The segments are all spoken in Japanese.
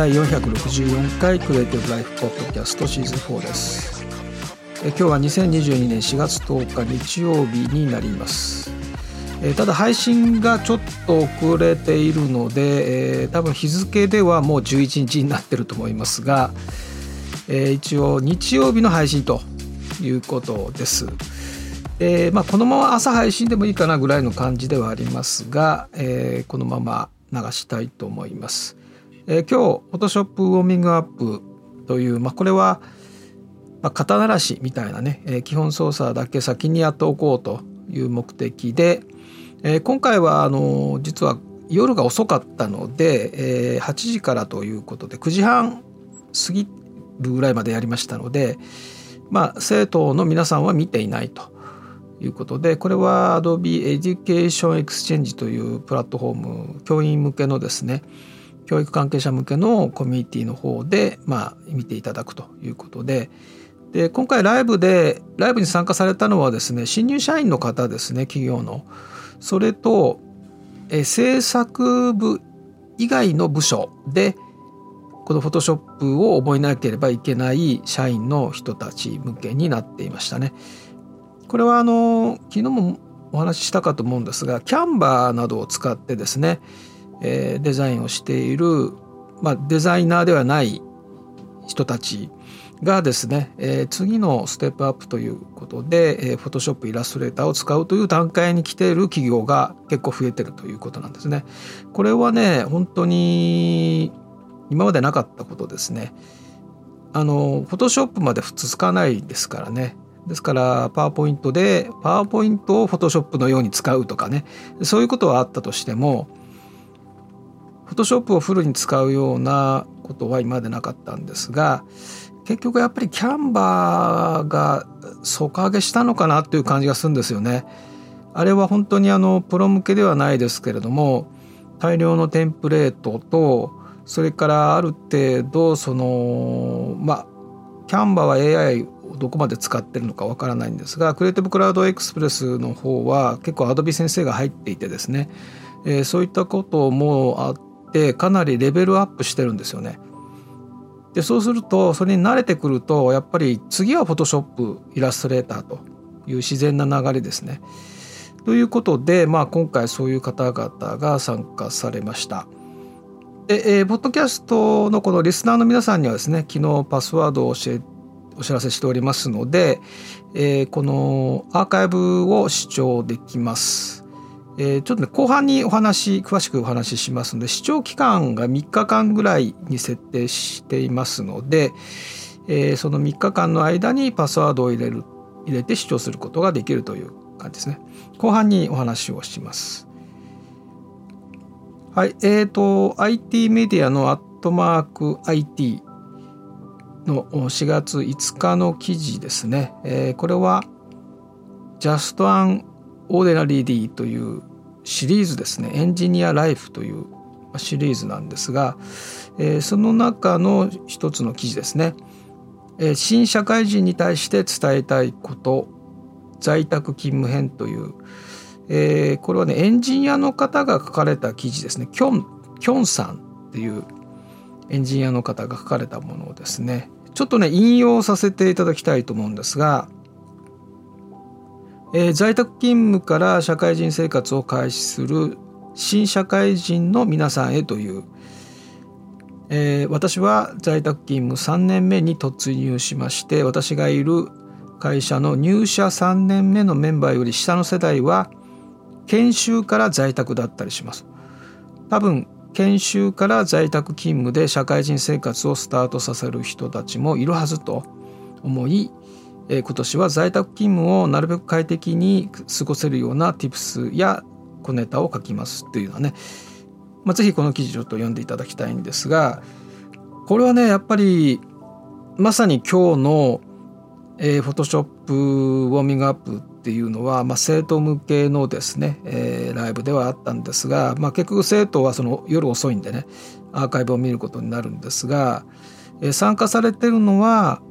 第464回クリエイティブライフポッドキャストシーズン4ですえ今日は2022年4月10日日曜日になりますえただ配信がちょっと遅れているので、えー、多分日付ではもう11日になってると思いますが、えー、一応日曜日の配信ということです。えーまあ、このまま朝配信でもいいかなぐらいの感じではありますが、えー、このまま流したいと思います。えー、今日 Photoshop ウォーミングアップという、まあ、これは、まあ、肩慣らしみたいなね、えー、基本操作だけ先にやっておこうという目的で、えー、今回はあの実は夜が遅かったので、えー、8時からということで9時半過ぎるぐらいまでやりましたので、まあ、生徒の皆さんは見ていないと。いうことでこれは Adobe Education Exchange というプラットフォーム教員向けのですね教育関係者向けのコミュニティの方で、まあ、見ていただくということでで今回ライブでライブに参加されたのはですね新入社員の方ですね企業のそれとえ制作部以外の部署でこのフォトショップを覚えなければいけない社員の人たち向けになっていましたね。これはあの昨日もお話ししたかと思うんですがキャンバーなどを使ってですね、え、デザインをしている、まあ、デザイナーではない人たちがですね、え、次のステップアップということで、えー、フォトショップイラストレーターを使うという段階に来ている企業が結構増えてるということなんですね。これはね本当に今までなかったことですね。あのフォトショップまで普通つかないですからね。ですからパワーポイントでパワーポイントをフォトショップのように使うとかねそういうことはあったとしてもフォトショップをフルに使うようなことは今までなかったんですが結局やっぱりキャンバーが底上げしたのかなという感じがするんですよね。あれは本当にあのプロ向けではないですけれども大量のテンプレートとそれからある程度そのまあキャンバーは AI をどこまで使ってるのかわからないんですがクリエイティブクラウドエクスプレスの方は結構アドビ先生が入っていてですね、え、そういったこともあってかなりレベルアップしてるんですよね。でそうするとそれに慣れてくるとやっぱり次はフォトショップイラストレーターという自然な流れですね。ということで、まあ、今回そういう方々が参加されました。で、えー、ポッドキャストのこのリスナーの皆さんにはですね昨日パスワードを教えお知らせしておりますので、えー、このアーカイブを視聴できます。えー、ちょっとね後半にお話詳しくお話ししますので視聴期間が3日間ぐらいに設定していますので、えー、その3日間の間にパスワードを入れる入れて視聴することができるという感じですね。後半にお話をします。はい、えっ、ー、と IT メディアのアットマーク IT の4月5日の記事ですね、えー、これは Just an Ordinary D というシリーズですね。エンジニアライフというシリーズなんですが、えー、その中の一つの記事ですね、えー、新社会人に対して伝えたいこと在宅勤務編という、えー、これはねエンジニアの方が書かれた記事ですね。キョンキョンさんっていうエンジニアの方が書かれたものをですね。ちょっとね引用させていただきたいと思うんですが、えー、在宅勤務から社会人生活を開始する新社会人の皆さんへという、えー、私は在宅勤務3年目に突入しまして私がいる会社の入社3年目のメンバーより下の世代は研修から在宅だったりします。多分研修から在宅勤務で社会人生活をスタートさせる人たちもいるはずと思い今年は在宅勤務をなるべく快適に過ごせるような tips や小ネタを書きますっていうのはね、まあ、ぜひこの記事を読んでいただきたいんですがこれはねやっぱりまさに今日の、えー、フォトショップウォーミングアップっていうのは、まあ、生徒向けのですね、えー、ライブではあったんですが、まあ、結局生徒はその夜遅いんでねアーカイブを見ることになるんですが、えー、参加されてるのは、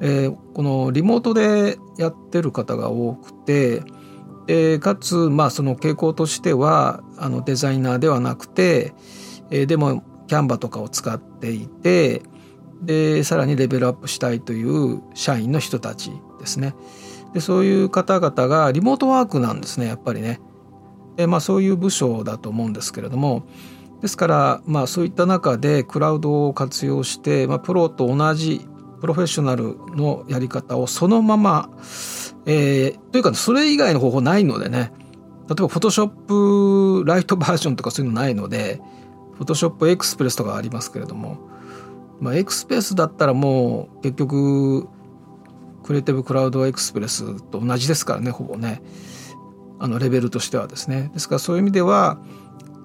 えー、このリモートでやってる方が多くて、え、かつ、まあ、その傾向としてはあのデザイナーではなくて、えー、でもキャンバとかを使っていてでさらにレベルアップしたいという社員の人たちですね。でそういう方々がリモートワークなんですねやっぱりね。で、まあ、そういう部署だと思うんですけれども。ですからまあそういった中でクラウドを活用して、まあ、プロと同じプロフェッショナルのやり方をそのまま、えー、というかそれ以外の方法ないのでね。例えばフォトショップライトバージョンとかそういうのないのでフォトショップエクスプレスとかありますけれども、ま、エクスプレスだったらもう結局クリエイティブクラウドエクスプレスと同じですからねほぼね。あのレベルとしてはですね。ですからそういう意味では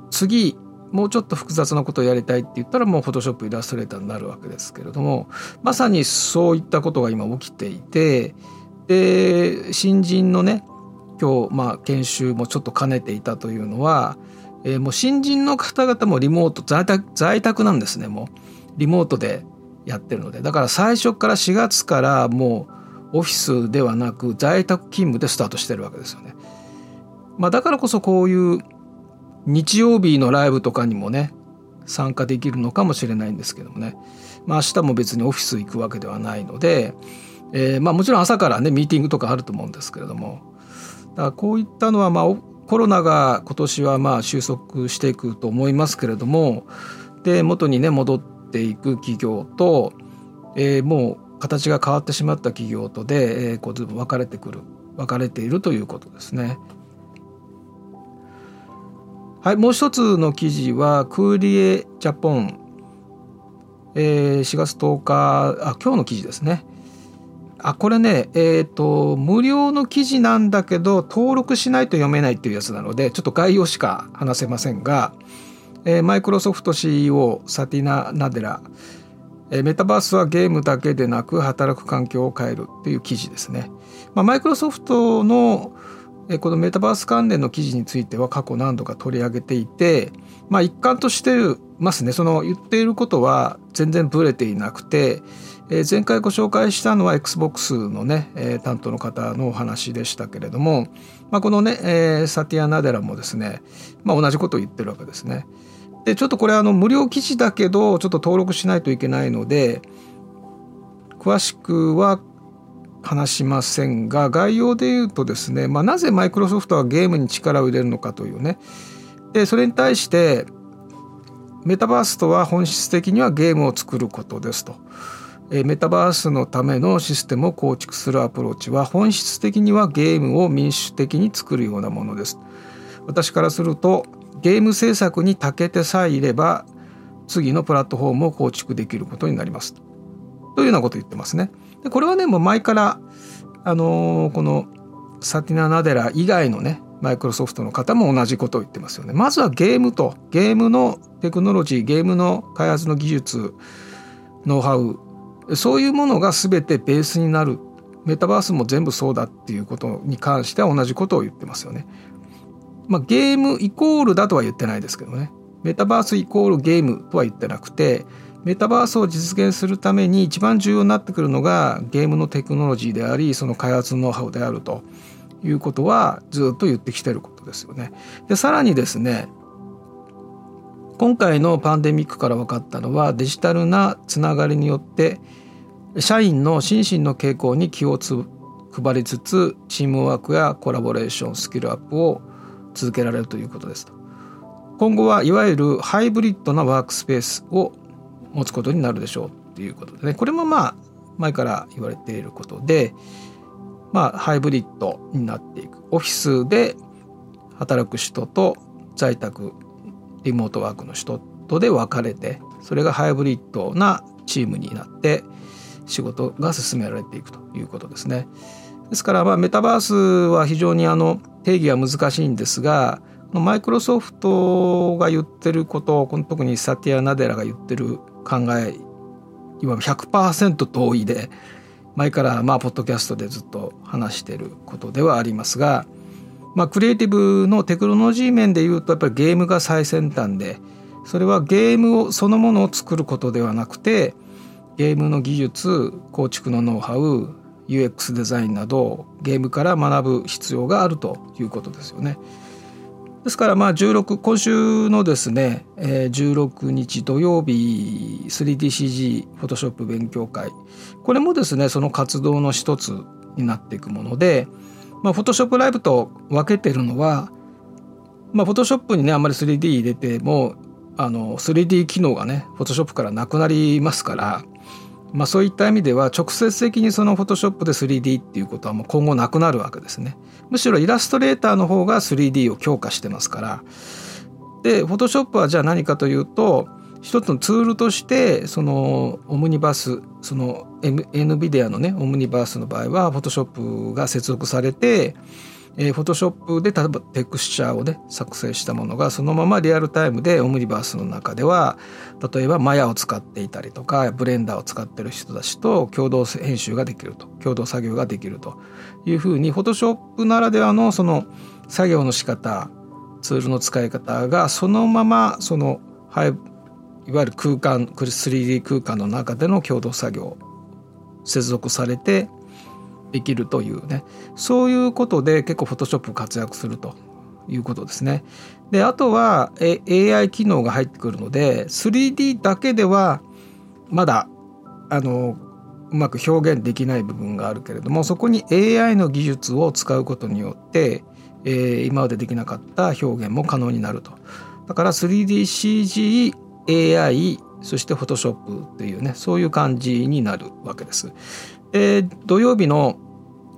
次もうちょっと複雑なことをやりたいって言ったらもうフォトショップイラストレーターになるわけですけれどもまさにそういったことが今起きていてで新人のね今日まあ研修もちょっと兼ねていたというのは、えー、もう新人の方々もリモート在宅在宅なんですねもうリモートでやってるのでだから最初から4月からもうオフィスではなく在宅勤務でスタートしてるわけですよね。まあ、だからこそこういう日曜日のライブとかにもね参加できるのかもしれないんですけどもね、まあ、明日も別にオフィス行くわけではないので、えー、まあもちろん朝からねミーティングとかあると思うんですけれどもだからこういったのはまあコロナが今年はまあ収束していくと思いますけれどもで元にね戻っていく企業と、えー、もう形が変わってしまった企業とで、えー、こう分かれてくる分かれているということですね。はい、もう一つの記事はクーリエジャポン、えー、4月10日あ今日の記事ですね。あこれねえっ、ー、と無料の記事なんだけど登録しないと読めないっていうやつなのでちょっと概要しか話せませんが、えー、マイクロソフト CEO サティナ・ナデラ、えー、メタバースはゲームだけでなく働く環境を変えるっていう記事ですね。まあ、マイクロソフトのこのメタバース関連の記事については過去何度か取り上げていて、まあ、一貫としてますねその言っていることは全然ブレていなくて、えー、前回ご紹介したのは XBOX のね、えー、担当の方のお話でしたけれども、まあ、このね、えー、サティア・ナデラもですね、まあ、同じことを言ってるわけですね。でちょっとこれあの無料記事だけどちょっと登録しないといけないので詳しくは話しませんが概要で言うとですね、まあ、なぜマイクロソフトはゲームに力を入れるのかというねでそれに対してメタバースとは本質的にはゲームを作ることですと。メタバースのためのシステムを構築するアプローチは本質的にはゲームを民主的に作るようなものです。私からするとゲーム制作に長けてさえいれば次のプラットフォームを構築できることになります。というようなことを言ってますね。でこれはねもう前からあのー、このサティナ・ナデラ以外のねマイクロソフトの方も同じことを言ってますよね。まずはゲームとゲームのテクノロジーゲームの開発の技術ノウハウそういうものが全てベースになるメタバースも全部そうだっていうことに関しては同じことを言ってますよね。まあ、ゲームイコールだとは言ってないですけどねメタバースイコールゲームとは言ってなくてメタバースを実現するために一番重要になってくるのがゲームのテクノロジーでありその開発ノウハウであるということはずっと言ってきてることですよね。でさらにですね今回のパンデミックから分かったのはデジタルなつながりによって社員の心身の傾向に気をつ配りつつチームワークやコラボレーションスキルアップを続けられるということです今後はいわゆるハイブリッドなワークスペースを持つことになるでしょうっていうことでねこれもまあ前から言われていることでまあハイブリッドになっていくオフィスで働く人と在宅リモートワークの人とで分かれてそれがハイブリッドなチームになって仕事が進められていくということですね。ですからまあメタバースは非常にあの定義は難しいんですがマイクロソフトが言ってることを特にサティア・ナデラが言ってる考えいわば100%同意で前からまあポッドキャストでずっと話してることではありますが、まあ、クリエイティブのテクノロジー面でいうとやっぱりゲームが最先端でそれはゲームをそのものを作ることではなくてゲームの技術構築のノウハウ UX デザインなどゲームから学ぶ必要があるということですよね。ですからまあ16今週のですね、えー、16日土曜日 3DCG フォトショップ勉強会。これもですねその活動の一つになっていくもので、まあ、フォトショップライブと分けてるのは、まあ、フォトショップにねあんまり 3D 入れてもあの 3D 機能がねフォトショップからなくなりますからまあ、そういった意味では直接的にそのフォトショップで 3D っていうことはもう今後なくなるわけですね。むしろイラストレーターの方が 3D を強化してますから。でフォトショップはじゃあ何かというと一つのツールとしてそのオムニバスその NVIDIA のねオムニバースの場合はフォトショップが接続されてえー、フォトショップで例えばテクスチャーをね作成したものがそのままリアルタイムでオムニバースの中では例えばマヤを使っていたりとかブレンダーを使ってる人たちと共同編集ができると共同作業ができるというふうにフォトショップならではのその作業の仕方ツールの使い方がそのままその、はい、いわゆる空間 3D 空間の中での共同作業接続されてできるというねそういうことで結構フォトショップ活躍するということですね。であとは AI 機能が入ってくるので 3D だけではまだあのうまく表現できない部分があるけれどもそこに AI の技術を使うことによって、えー、今までできなかった表現も可能になると。だから 3DCG AI そして Photoshop っていうねそういう感じになるわけです。で土曜日の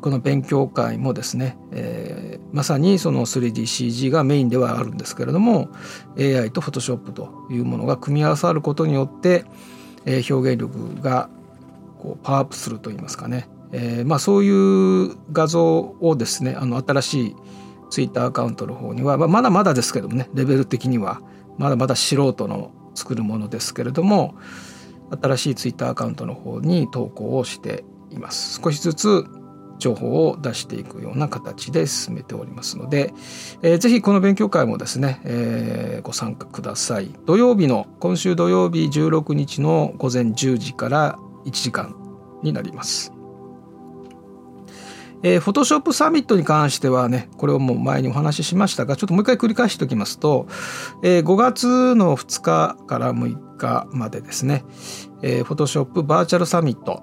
この勉強会もですね、えー、まさにその 3DCG がメインではあるんですけれども AI と Photoshop というものが組み合わさることによって、えー、表現力がこうパワーアップするといいますかね、えー、まあ、そういう画像をですねあの新しい Twitter アカウントの方には、まあ、まだまだですけどもねレベル的にはまだまだ素人の作るものですけれども新しい Twitter アカウントの方に投稿をしています。少しずつ情報を出していくような形で進めておりますので、えー、ぜひこの勉強会もですね、えー、ご参加ください。土曜日の今週土曜日16日の午前10時から1時間になります。えー、フォトショップサミットに関してはね、これをもう前にお話ししましたが、ちょっともう一回繰り返しておきますと、えー、5月の2日から6日までですね、えー、フォトショップバーチャルサミット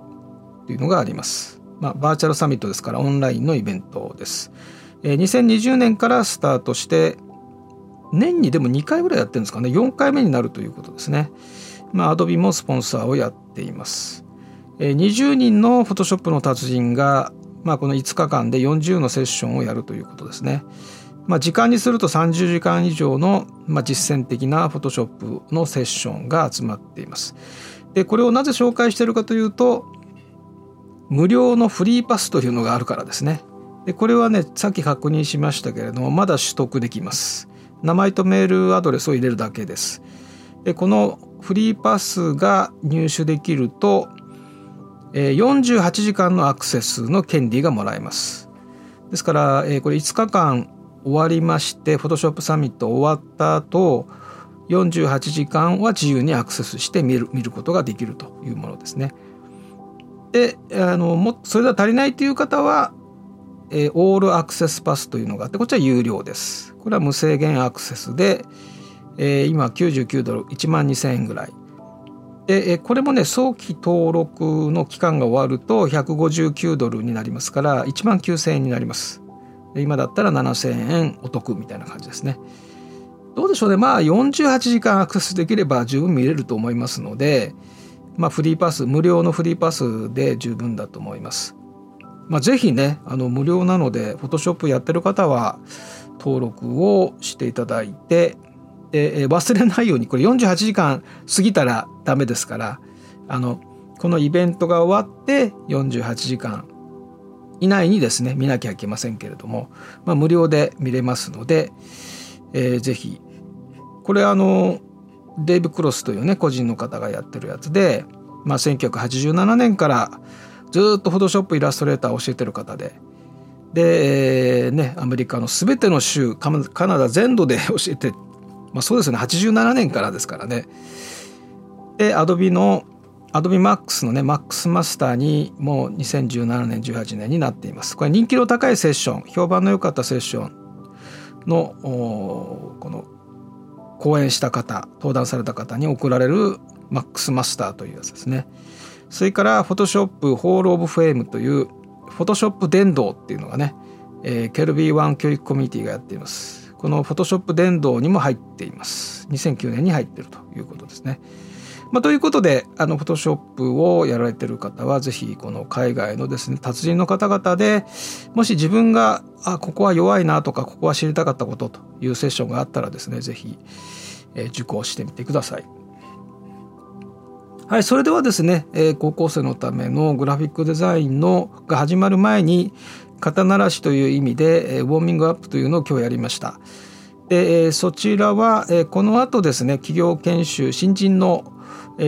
というのがあります。まあ、バーチャルサミットですからオンラインのイベントです。えー、2020年からスタートして年にでも2回ぐらいやってるんですかね4回目になるということですね。まあ、Adobe もスポンサーをやっています。20人の Photoshop の達人が、まあ、この5日間で40のセッションをやるということですね。まあ、時間にすると30時間以上の、まあ、実践的な Photoshop のセッションが集まっています。でこれをなぜ紹介しているかというと無料のフリーパスというのがあるからですね。でこれはねさっき確認しましたけれどもまだ取得できます。名前とメールアドレスを入れるだけです。でこのフリーパスが入手できると、48時間のアクセスの権利がもらえます。ですから、これ5日間終わりまして Photoshop サミット終わった後48時間は自由にアクセスして見る見ることができるというものですね。であのもそれでは足りないという方は、えー、オールアクセスパスというのがあってこっちは有料です。これは無制限アクセスで、えー、今99ドル1万2000円ぐらい。でこれもね早期登録の期間が終わると159ドルになりますから1万9000円になります。今だったら7000円お得みたいな感じですね。どうでしょうねまあ48時間アクセスできれば十分見れると思いますので、まあ、フリーパス無料のフリーパスで十分だと思います。まあ、ぜひねあの無料なのでフォトショップやってる方は登録をしていただいてで忘れないようにこれ48時間過ぎたらダメですからあのこのイベントが終わって48時間以内にですね見なきゃいけませんけれども、まあ、無料で見れますので、えー、ぜひこれあのデイブ・クロスというね個人の方がやってるやつで、まあ、1987年からずっとフォトショップイラストレーターを教えてる方でで、えー、ねアメリカの全ての州カナダ全土で教えて、まあ、そうですね。87年からですからね。でアドビのアドビマックスのねマックスマスターにもう2017年18年になっています。これ人気の高いセッション評判の良かったセッションのこの講演した方登壇された方に贈られるマックスマスターというやつですね。それからフォトショップホール・オブ・フェームというフォトショップ伝道っていうのがね、えー、ケルビーワン教育コミュニティがやっています。このフォトショップ伝道にも入っています2009年に入ってるということですねまあ、ということであのフォトショップをやられてる方はぜひこの海外のですね達人の方々でもし自分があここは弱いなとかここは知りたかったことというセッションがあったらですねぜひ、えー、受講してみてください。はい、それではですね、えー、高校生のためのグラフィックデザインのが始まる前に肩慣らしという意味で、え、ウォーミングアップというのを今日やりました。で、そちらは、この後ですね企業研修新人の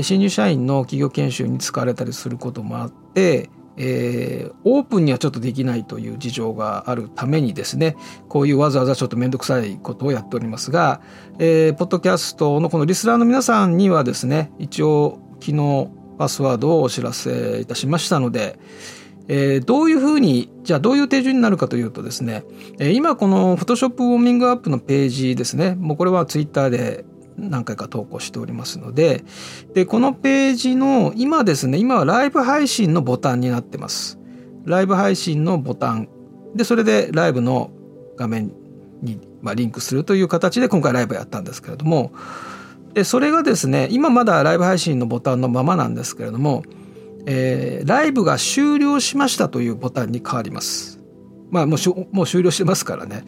新入社員の企業研修に使われたりすることもあって、えー、オープンにはちょっとできないという事情があるためにですねこういうわざわざちょっと面倒くさいことをやっておりますが、えー、ポッドキャストのこのリスナーの皆さんにはですね一応昨日パスワードをお知らせいたしましたので、えー、どういうふうにじゃあどういう手順になるかというとですね、えー、今この Photoshop ウォーミングアップのページですね。もうこれはツイッターで何回か投稿しておりますのででこのページの今ですね今はライブ配信のボタンになってます。ライブ配信のボタン。でそれでライブの画面に、まあ、リンクするという形で今回ライブやったんですけれどもでそれがですね今まだライブ配信のボタンのままなんですけれども、えー、ライブが終了しましたというボタンに変わりますまあもうもう終了してますからね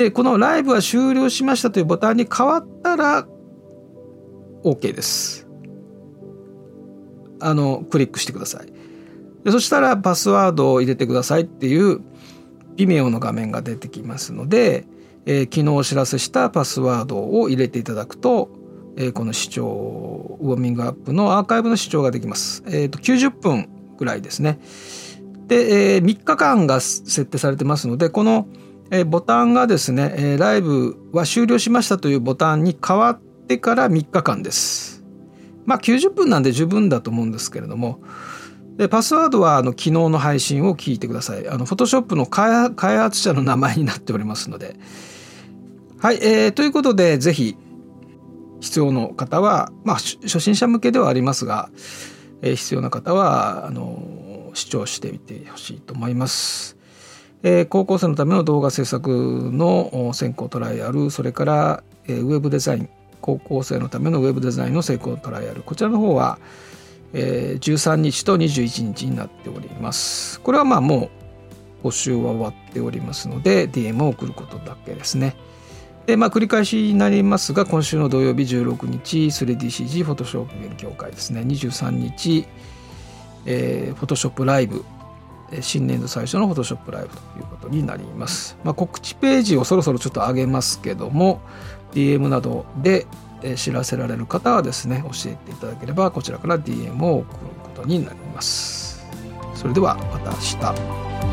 でこのライブは終了しましたというボタンに変わったら OK です。あのクリックしてください。でそしたらパスワードを入れてくださいっていう微妙の画面が出てきますので、えー、昨日お知らせしたパスワードを入れていただくと、え、この視聴ウォーミングアップのアーカイブの視聴ができます。えーと、90分ぐらいですね。で、えー、3日間が設定されてますのでこのえボタンがですね、えライブは終了しましたというボタンに変わってから3日間です。まあ90分なんで十分だと思うんですけれども、でパスワードはあの昨日の配信を聞いてください。あの、フォトショップの開発者の名前になっておりますので。はい、えー、ということで、ぜひ必要の方は、まあ初心者向けではありますが、えー、必要な方は、あの、視聴してみてほしいと思います。えー、高校生のための動画制作の先行トライアルそれから、えー、ウェブデザイン高校生のためのウェブデザインの成功トライアルこちらの方は、えー、13日と21日になっておりますこれはまあもう募集は終わっておりますので DM を送ることだけですねでまあ繰り返しになりますが今週の土曜日16日 3DCG フォトショップ勉強会ですね23日、えー、フォトショップライブ新年度最初のフォトショップライブということになります。まあ、告知ページをそろそろちょっと上げますけども DM などで知らせられる方はですね教えていただければこちらから DM を送ることになります。それではまた明日。